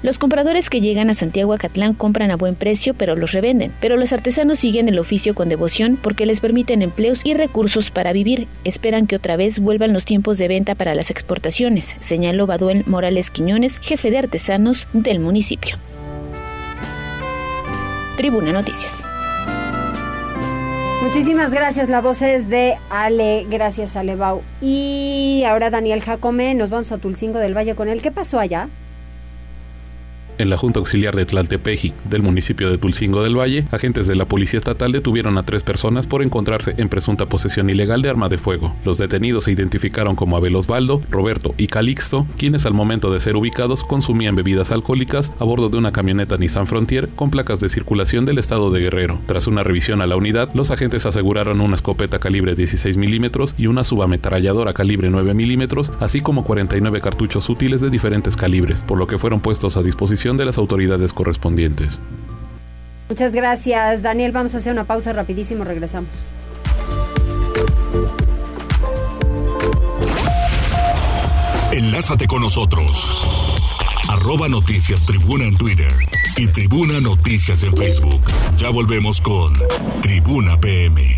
Los compradores que llegan a Santiago Acatlán compran a buen precio, pero los revenden. Pero los artesanos siguen el oficio con devoción porque les permiten empleos y recursos para vivir. Esperan que otra vez vuelvan los tiempos de venta para las exportaciones, señaló Baduel Morales Quiñones, jefe de artesanos del municipio. Tribuna Noticias. Muchísimas gracias, la voz es de Ale, gracias Alebau. Y ahora Daniel Jacome, nos vamos a Tulcingo del Valle con él. ¿Qué pasó allá? En la Junta Auxiliar de Tlaltepeji, del municipio de Tulcingo del Valle, agentes de la Policía Estatal detuvieron a tres personas por encontrarse en presunta posesión ilegal de arma de fuego. Los detenidos se identificaron como Abel Osvaldo, Roberto y Calixto, quienes al momento de ser ubicados consumían bebidas alcohólicas a bordo de una camioneta Nissan Frontier con placas de circulación del estado de Guerrero. Tras una revisión a la unidad, los agentes aseguraron una escopeta calibre 16 milímetros y una subametralladora calibre 9 milímetros, así como 49 cartuchos útiles de diferentes calibres, por lo que fueron puestos a disposición de las autoridades correspondientes. Muchas gracias, Daniel. Vamos a hacer una pausa rapidísimo, regresamos. Enlázate con nosotros. Arroba Noticias Tribuna en Twitter y Tribuna Noticias en Facebook. Ya volvemos con Tribuna PM.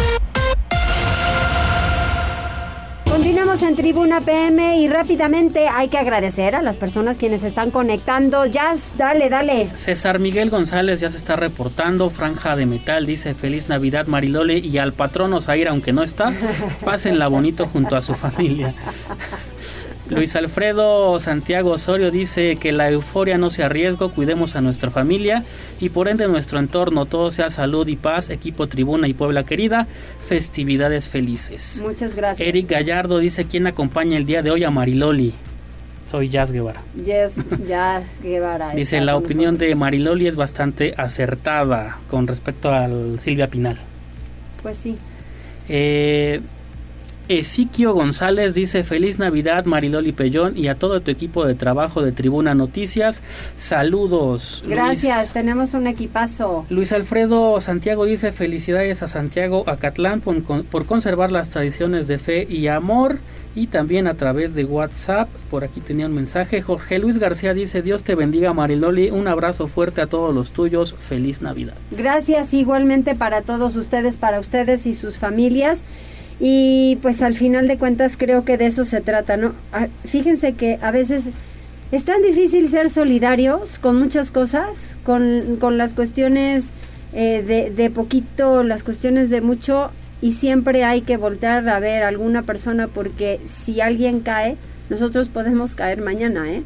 En Tribuna PM y rápidamente hay que agradecer a las personas quienes están conectando. Jazz, dale, dale. César Miguel González ya se está reportando. Franja de Metal dice Feliz Navidad Marilole y al patrón Osair, aunque no está, pásenla bonito junto a su familia. Luis Alfredo Santiago Osorio dice que la euforia no sea riesgo, cuidemos a nuestra familia y por ende nuestro entorno, todo sea salud y paz, equipo Tribuna y Puebla querida, festividades felices. Muchas gracias. Eric Gallardo dice quién acompaña el día de hoy a Mariloli. Soy Jazz Guevara. Yes, Jazz Guevara. Dice la opinión de Mariloli es bastante acertada con respecto al Silvia Pinal. Pues sí. Eh, Ezequiel González dice feliz Navidad Mariloli Pellón y a todo tu equipo de trabajo de Tribuna Noticias. Saludos. Gracias, tenemos un equipazo. Luis Alfredo Santiago dice felicidades a Santiago Acatlán por, por conservar las tradiciones de fe y amor y también a través de WhatsApp. Por aquí tenía un mensaje. Jorge Luis García dice Dios te bendiga Mariloli. Un abrazo fuerte a todos los tuyos. Feliz Navidad. Gracias igualmente para todos ustedes, para ustedes y sus familias. Y pues al final de cuentas creo que de eso se trata, ¿no? Ah, fíjense que a veces es tan difícil ser solidarios con muchas cosas, con, con las cuestiones eh, de, de poquito, las cuestiones de mucho, y siempre hay que voltear a ver a alguna persona porque si alguien cae, nosotros podemos caer mañana, ¿eh?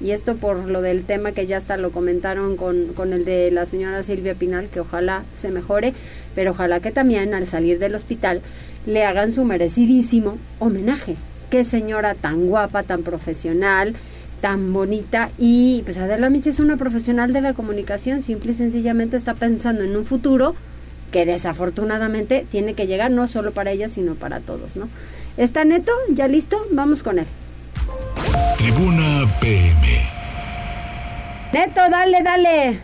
Y esto por lo del tema que ya hasta lo comentaron con, con el de la señora Silvia Pinal, que ojalá se mejore, pero ojalá que también al salir del hospital le hagan su merecidísimo homenaje. Qué señora tan guapa, tan profesional, tan bonita. Y pues Adela Michi es una profesional de la comunicación, simple y sencillamente está pensando en un futuro que desafortunadamente tiene que llegar no solo para ella, sino para todos, ¿no? ¿Está neto? ¿Ya listo? Vamos con él. Tribuna PM. Neto, dale, dale.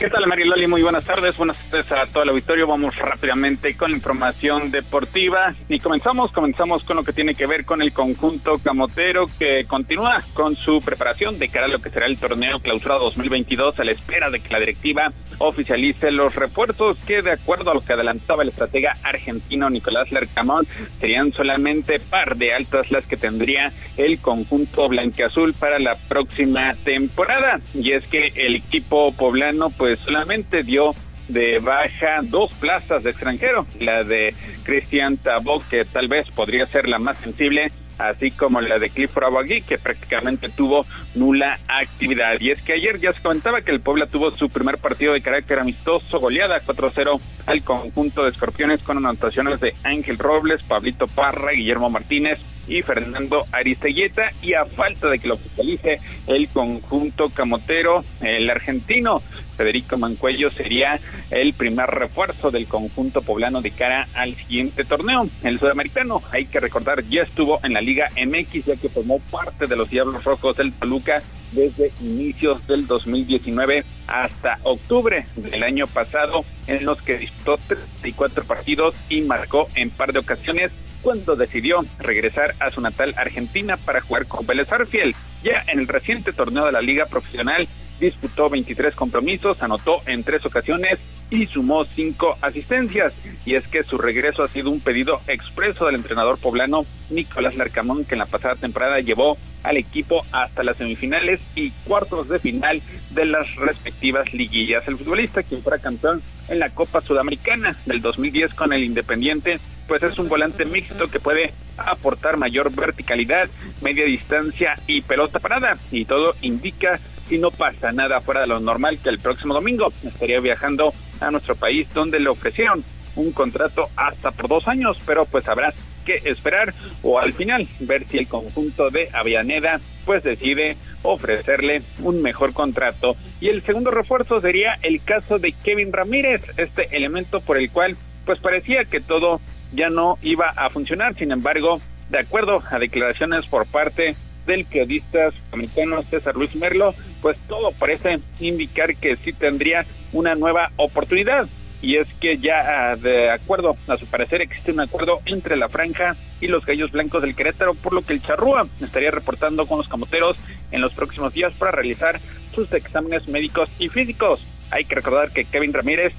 ¿Qué tal, Mariloli? Muy buenas tardes. Buenas tardes a todo el auditorio. Vamos rápidamente con la información deportiva. Y comenzamos, comenzamos con lo que tiene que ver con el conjunto camotero que continúa con su preparación de cara a lo que será el torneo clausura 2022 a la espera de que la directiva oficialice los refuerzos que de acuerdo a lo que adelantaba el estratega argentino Nicolás Lercamón serían solamente par de altas las que tendría el conjunto blanqueazul para la próxima temporada. Y es que el equipo poblano pues solamente dio de baja dos plazas de extranjero, la de Cristian Tabó, que tal vez podría ser la más sensible, así como la de Clifford Aguagui, que prácticamente tuvo nula actividad. Y es que ayer ya se comentaba que el Puebla tuvo su primer partido de carácter amistoso, goleada 4-0 al conjunto de escorpiones con anotaciones de Ángel Robles, Pablito Parra, Guillermo Martínez y Fernando Aristeguieta y a falta de que lo oficialice el conjunto camotero, el argentino Federico Mancuello sería el primer refuerzo del conjunto poblano de cara al siguiente torneo. El sudamericano, hay que recordar, ya estuvo en la Liga MX ya que formó parte de los Diablos Rojos del Toluca desde inicios del 2019 hasta octubre del año pasado, en los que disputó 34 partidos y marcó en par de ocasiones cuando decidió regresar a su natal Argentina para jugar con Vélez Arfiel. Ya en el reciente torneo de la Liga Profesional disputó 23 compromisos, anotó en tres ocasiones y sumó cinco asistencias. Y es que su regreso ha sido un pedido expreso del entrenador poblano Nicolás Larcamón, que en la pasada temporada llevó al equipo hasta las semifinales y cuartos de final de las respectivas liguillas. El futbolista, quien fuera campeón en la Copa Sudamericana del 2010 con el Independiente, pues es un volante mixto que puede aportar mayor verticalidad, media distancia y pelota parada. Y todo indica, si no pasa nada fuera de lo normal, que el próximo domingo estaría viajando a nuestro país donde le ofrecieron un contrato hasta por dos años, pero pues habrá que esperar o al final ver si el conjunto de Avellaneda pues decide ofrecerle un mejor contrato. Y el segundo refuerzo sería el caso de Kevin Ramírez, este elemento por el cual pues parecía que todo ya no iba a funcionar. Sin embargo, de acuerdo a declaraciones por parte del periodista americano César Luis Merlo, pues todo parece indicar que sí tendría una nueva oportunidad y es que ya ah, de acuerdo a su parecer existe un acuerdo entre la franja y los gallos blancos del Querétaro, por lo que el Charrúa estaría reportando con los camoteros en los próximos días para realizar sus exámenes médicos y físicos. Hay que recordar que Kevin Ramírez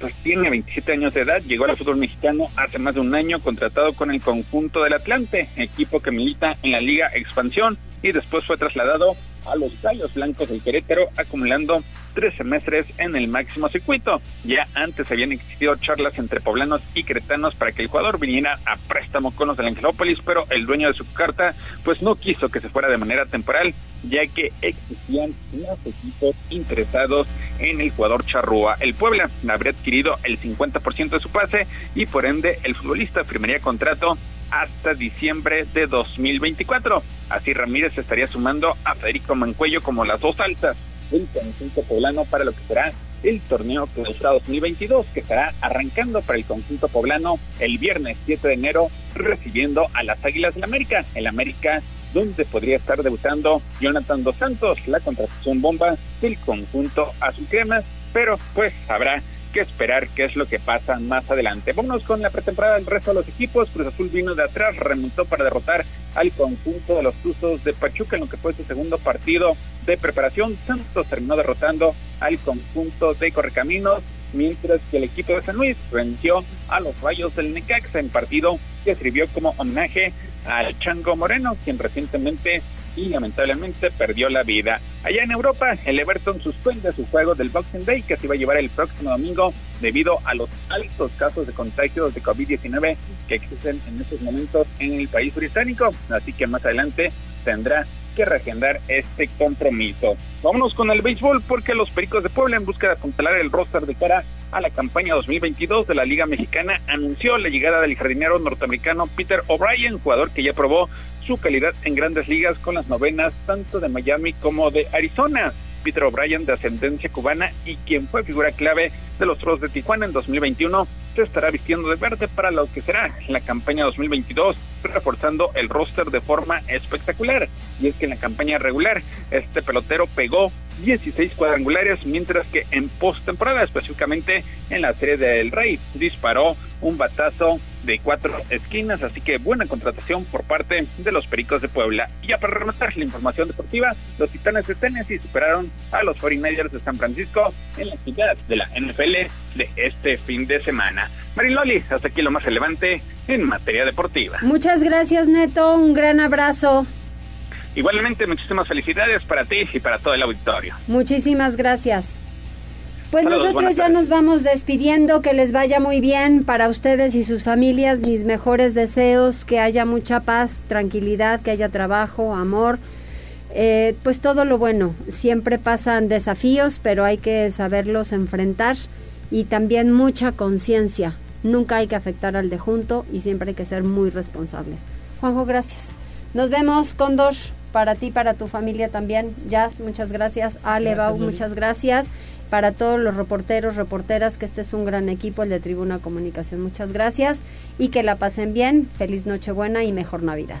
pues tiene 27 años de edad, llegó al fútbol mexicano hace más de un año contratado con el conjunto del Atlante, equipo que milita en la Liga Expansión y después fue trasladado a los Gallos Blancos del Querétaro, acumulando tres semestres en el máximo circuito. Ya antes habían existido charlas entre poblanos y cretanos para que el jugador viniera a préstamo con los del Angelópolis, pero el dueño de su carta pues no quiso que se fuera de manera temporal, ya que existían más equipos interesados en el jugador Charrúa. El Puebla habría adquirido el 50% de su pase y por ende el futbolista firmaría contrato hasta diciembre de 2024. Así Ramírez estaría sumando a Federico Mancuello como las dos altas del conjunto poblano para lo que será el torneo clausura 2022 que estará arrancando para el conjunto poblano el viernes 7 de enero recibiendo a las Águilas del América. El América donde podría estar debutando Jonathan Dos Santos, la contratación bomba del conjunto azul crema, pero pues habrá que esperar qué es lo que pasa más adelante. Vámonos con la pretemporada del resto de los equipos. Cruz Azul vino de atrás, remontó para derrotar al conjunto de los Tuzos de Pachuca en lo que fue su segundo partido de preparación. Santos terminó derrotando al conjunto de Correcaminos, mientras que el equipo de San Luis venció a los Rayos del Necaxa en partido que sirvió como homenaje al Chango Moreno, quien recientemente y lamentablemente perdió la vida. Allá en Europa, el Everton suspende su juego del Boxing Day que se iba a llevar el próximo domingo debido a los altos casos de contagios de COVID-19 que existen en estos momentos en el país británico. Así que más adelante tendrá que este compromiso. Vámonos con el béisbol porque los Pericos de Puebla en busca de apuntalar el roster de cara a la campaña 2022 de la Liga Mexicana anunció la llegada del jardinero norteamericano Peter O'Brien, jugador que ya probó su calidad en grandes ligas con las novenas tanto de Miami como de Arizona. Peter O'Brien, de ascendencia cubana y quien fue figura clave de los Toros de Tijuana en 2021, se estará vistiendo de verde para lo que será la campaña 2022, reforzando el roster de forma espectacular. Y es que en la campaña regular, este pelotero pegó 16 cuadrangulares, mientras que en postemporada, específicamente en la serie del Rey, disparó un batazo de cuatro esquinas, así que buena contratación por parte de los Pericos de Puebla. Y ya para rematar la información deportiva, los Titanes de Tennessee superaron a los 49ers de San Francisco en la actividad de la NFL de este fin de semana. Mariloli, hasta aquí lo más relevante en materia deportiva. Muchas gracias, Neto. Un gran abrazo. Igualmente, muchísimas felicidades para ti y para todo el auditorio. Muchísimas gracias. Pues nosotros ya nos vamos despidiendo, que les vaya muy bien para ustedes y sus familias, mis mejores deseos, que haya mucha paz, tranquilidad, que haya trabajo, amor, eh, pues todo lo bueno. Siempre pasan desafíos, pero hay que saberlos enfrentar y también mucha conciencia. Nunca hay que afectar al de junto y siempre hay que ser muy responsables. Juanjo, gracias. Nos vemos, Condor para ti, para tu familia también. Jazz, muchas gracias. Ale, Bau, muchas gracias. Para todos los reporteros, reporteras, que este es un gran equipo, el de Tribuna Comunicación. Muchas gracias y que la pasen bien. Feliz Nochebuena y mejor Navidad.